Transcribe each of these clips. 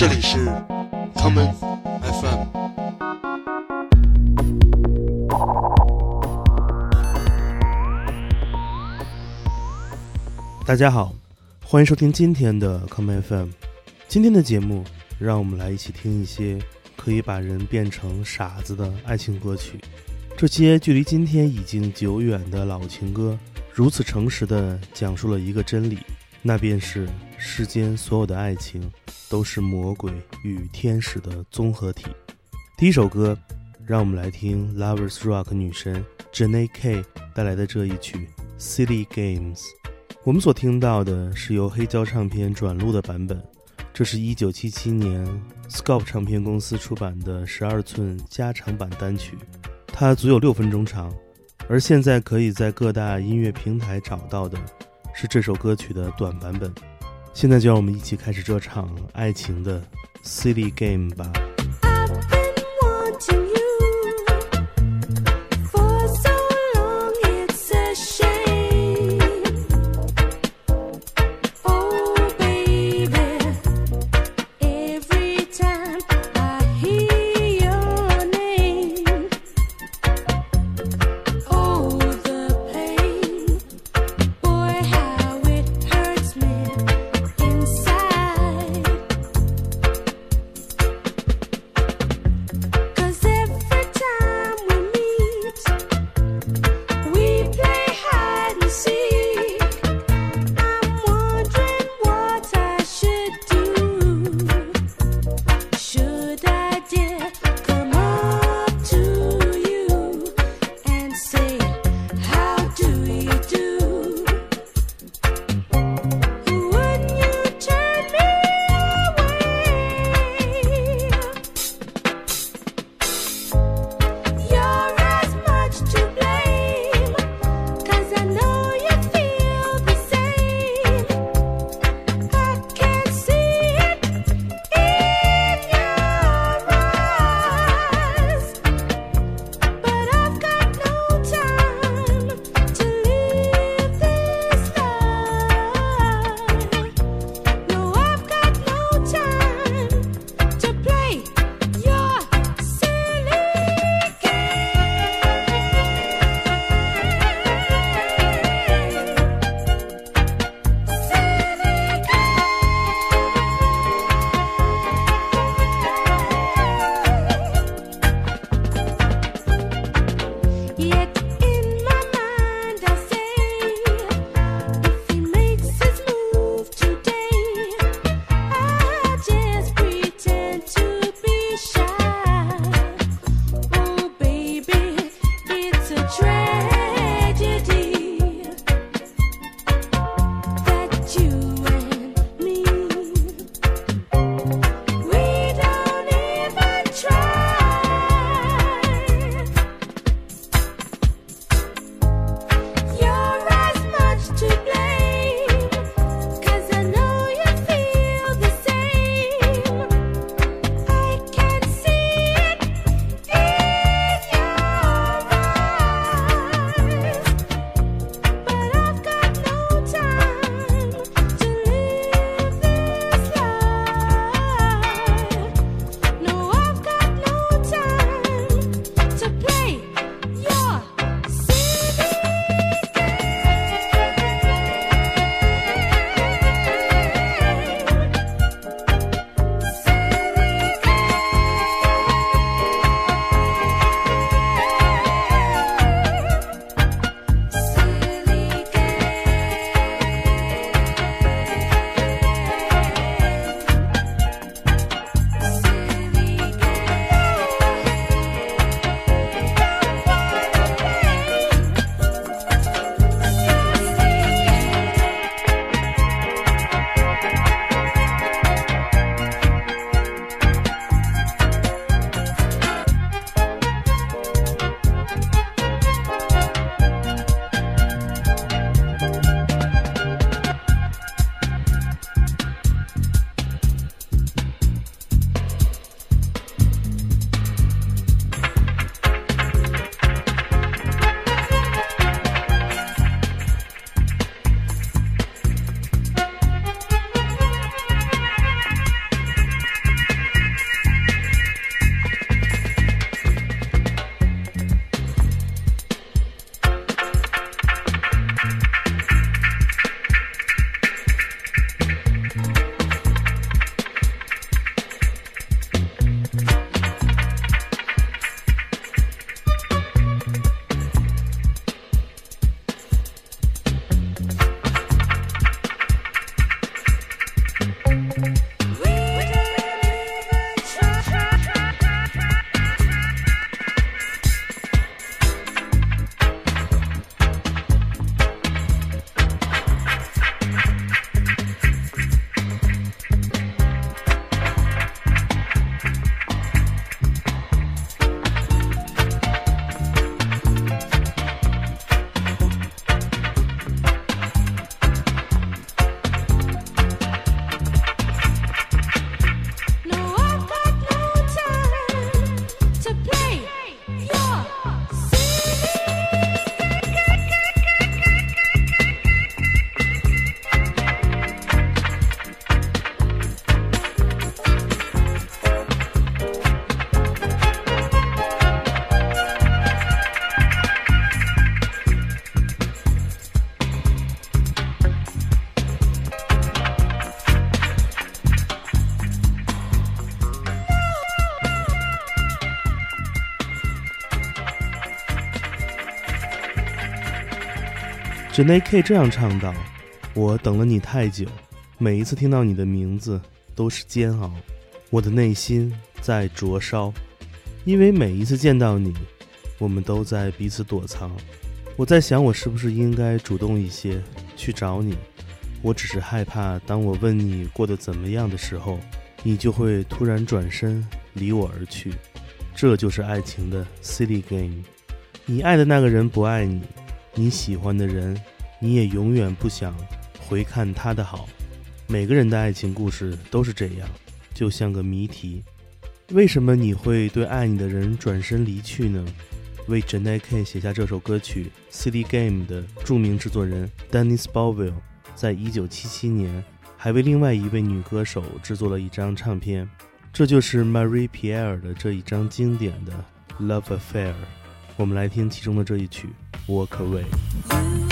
这里是 common FM。大家好，欢迎收听今天的 common FM。今天的节目，让我们来一起听一些可以把人变成傻子的爱情歌曲。这些距离今天已经久远的老情歌，如此诚实地讲述了一个真理，那便是世间所有的爱情都是魔鬼与天使的综合体。第一首歌，让我们来听 Lovers Rock 女神 Janae K 带来的这一曲《Silly Games》。我们所听到的是由黑胶唱片转录的版本。这是一九七七年 Scope 唱片公司出版的十二寸加长版单曲，它足有六分钟长，而现在可以在各大音乐平台找到的是这首歌曲的短版本。现在就让我们一起开始这场爱情的 Silly Game 吧。J a n e K 这样唱道：“我等了你太久，每一次听到你的名字都是煎熬，我的内心在灼烧，因为每一次见到你，我们都在彼此躲藏。我在想，我是不是应该主动一些去找你？我只是害怕，当我问你过得怎么样的时候，你就会突然转身离我而去。这就是爱情的 silly game。你爱的那个人不爱你。”你喜欢的人，你也永远不想回看他的好。每个人的爱情故事都是这样，就像个谜题。为什么你会对爱你的人转身离去呢？为 j a n e K 写下这首歌曲《City Game》的著名制作人 Dennis Bovell，在一九七七年还为另外一位女歌手制作了一张唱片，这就是 Marie Pierre 的这一张经典的《Love Affair》。我们来听其中的这一曲。Walk away.《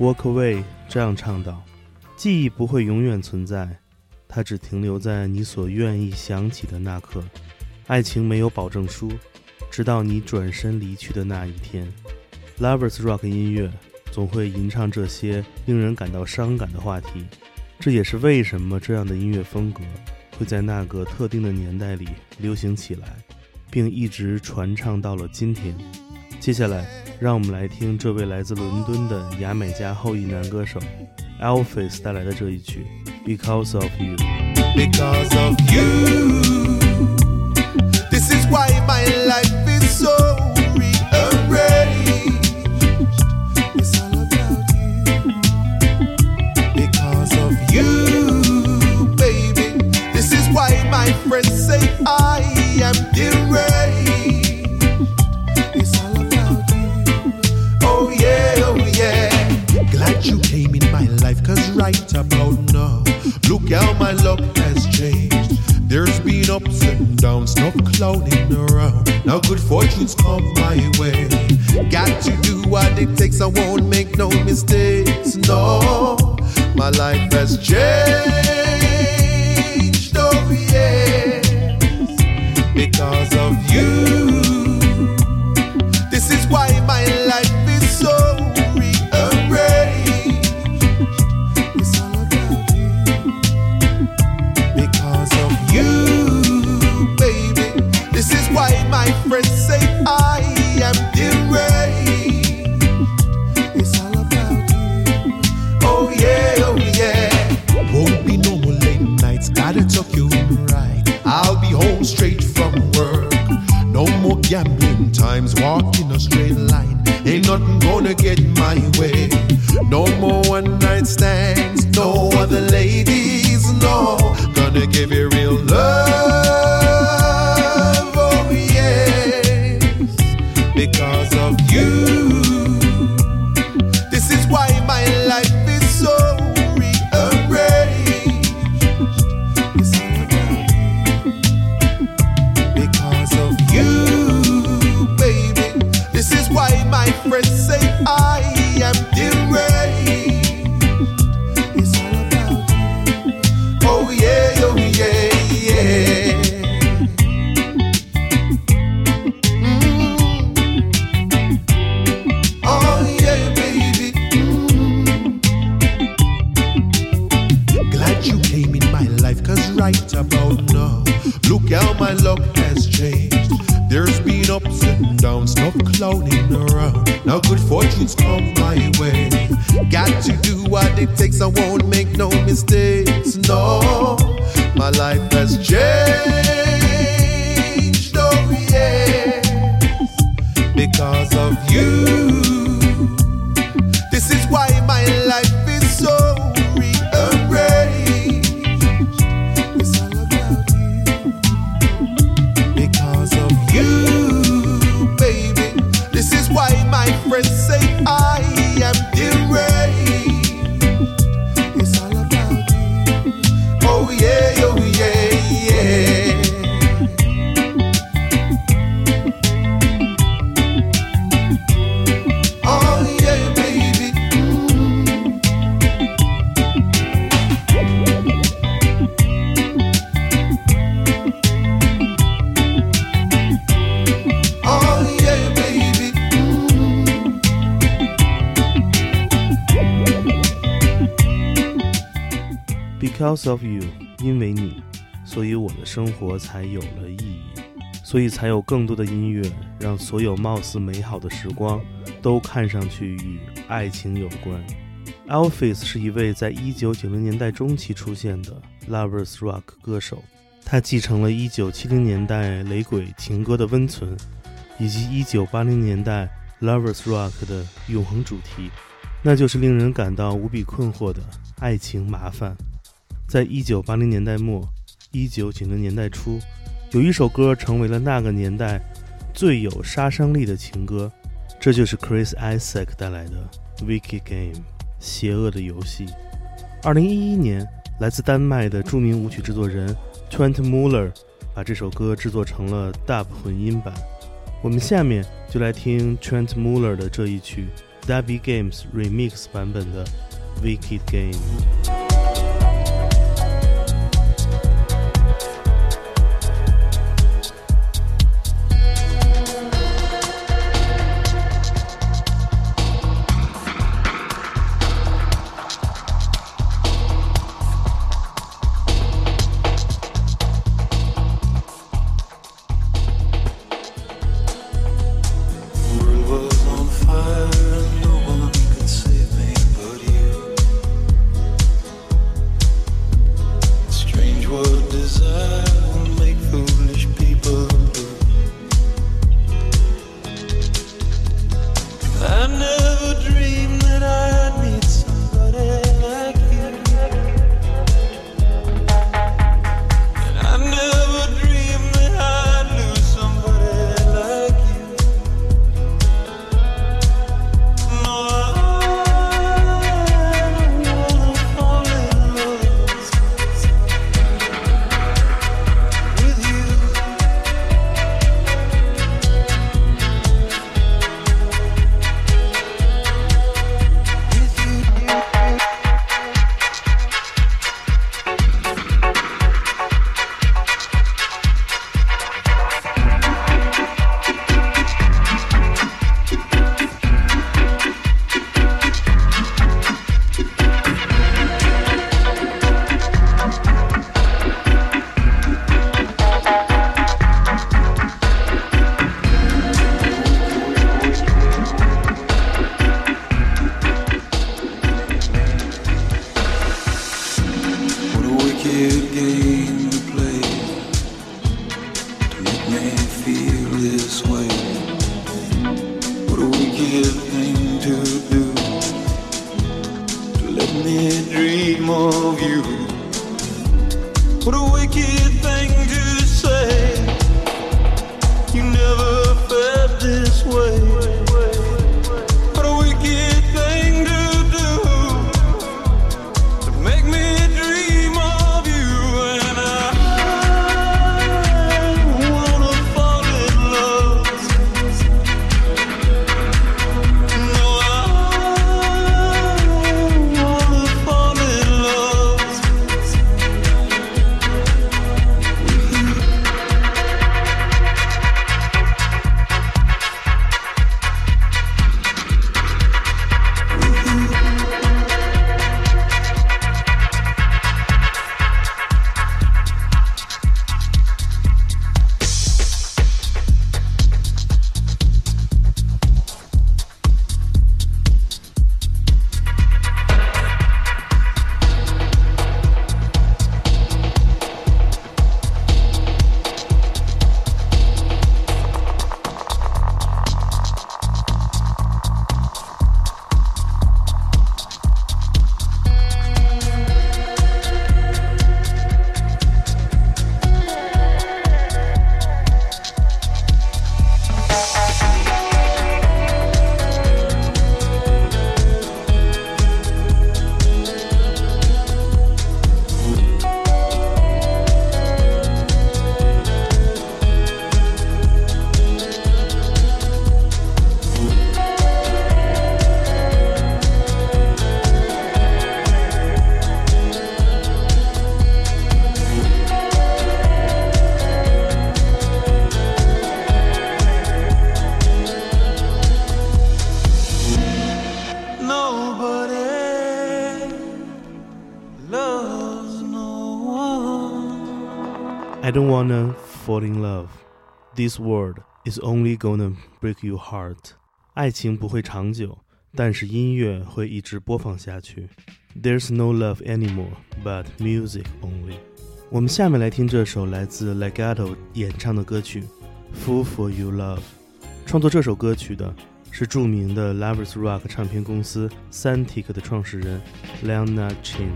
Walk Away》这样唱道：“记忆不会永远存在，它只停留在你所愿意想起的那刻。爱情没有保证书，直到你转身离去的那一天。Lovers Rock 音乐总会吟唱这些令人感到伤感的话题，这也是为什么这样的音乐风格会在那个特定的年代里流行起来，并一直传唱到了今天。接下来。”让我们来听这位来自伦敦的牙买加后裔男歌手 Elvis 带来的这一曲《Because of You》。Because of you, this is why my life is so rearranged. It's all about you. Because of you, baby, this is why my friends say I am deranged. Clowning around. Now good fortunes come my way. Got to do what it takes, I won't make no mistakes. No, my life has changed. Oh, yes, because of you. Now good fortunes come my way. Got to do what it takes, I won't make no mistakes. No, my life has changed. Because of you，因为你，所以我的生活才有了意义，所以才有更多的音乐，让所有貌似美好的时光都看上去与爱情有关。Elvis 是一位在1990年代中期出现的 Lovers Rock 歌手，他继承了1970年代雷鬼情歌的温存，以及1980年代 Lovers Rock 的永恒主题，那就是令人感到无比困惑的爱情麻烦。在一九八零年代末、一九九零年代初，有一首歌成为了那个年代最有杀伤力的情歌，这就是 Chris Isaak 带来的《Wicked Game》（邪恶的游戏）。二零一一年，来自丹麦的著名舞曲制作人 Trent Muller 把这首歌制作成了 Dub 混音版。我们下面就来听 Trent Muller 的这一曲 Dubby Games Remix 版本的《Wicked Game》。I don't wanna fall in love. This world is only gonna break your heart. 爱情不会长久，但是音乐会一直播放下去。There's no love anymore, but music only. 我们下面来听这首来自 Legato 演唱的歌曲《Fool for You Love》。创作这首歌曲的是着名的 Lovers Rock 唱片公司 Santic 的创始人 Leonard Chin。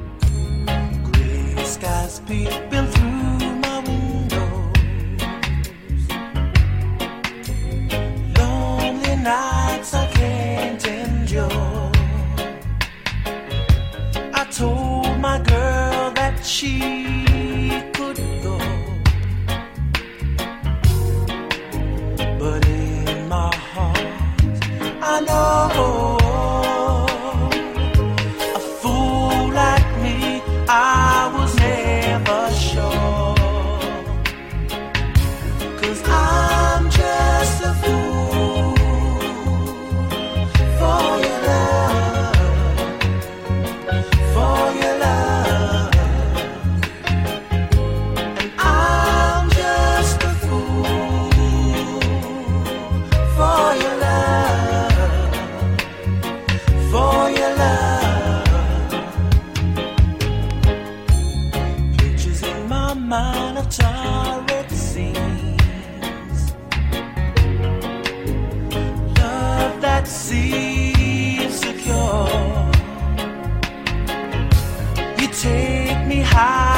Nights I can't endure. I told my girl that she that secure. You take me high,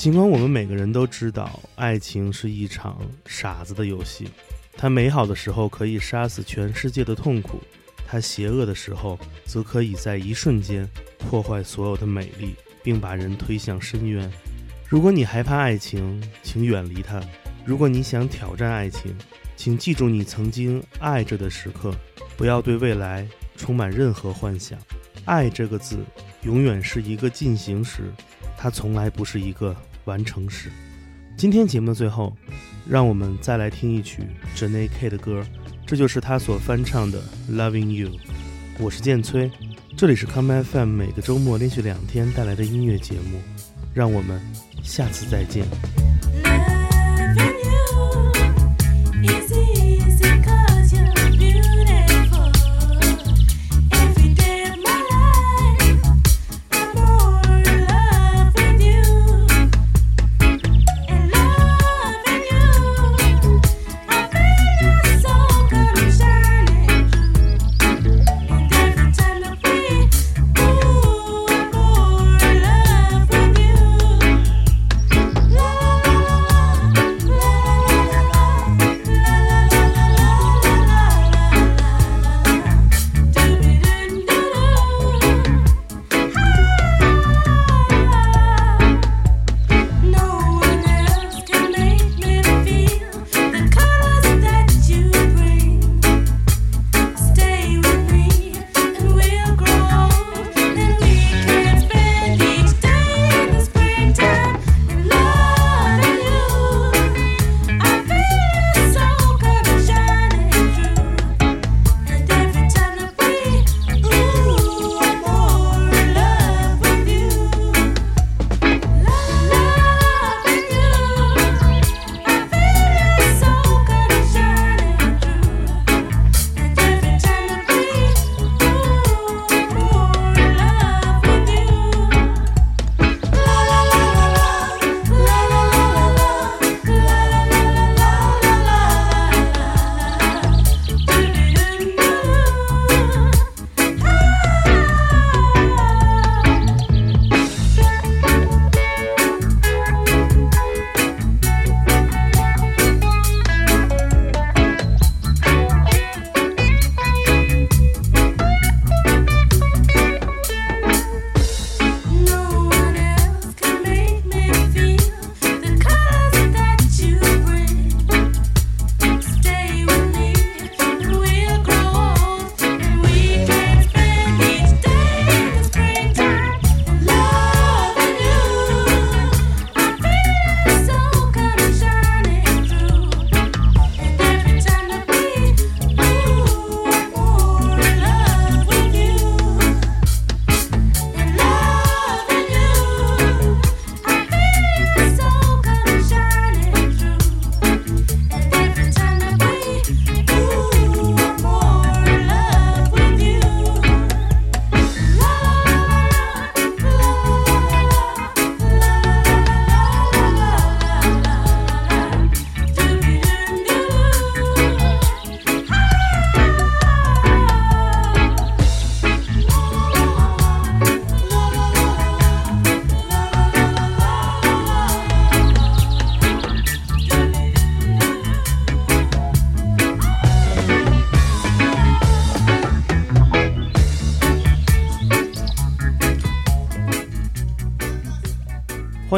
尽管我们每个人都知道，爱情是一场傻子的游戏，它美好的时候可以杀死全世界的痛苦，它邪恶的时候则可以在一瞬间破坏所有的美丽，并把人推向深渊。如果你害怕爱情，请远离它；如果你想挑战爱情，请记住你曾经爱着的时刻，不要对未来充满任何幻想。爱这个字永远是一个进行时，它从来不是一个完成时。今天节目的最后，让我们再来听一曲 j e n e K 的歌，这就是他所翻唱的《Loving You》。我是建崔，这里是 Come FM 每个周末连续两天带来的音乐节目，让我们下次再见。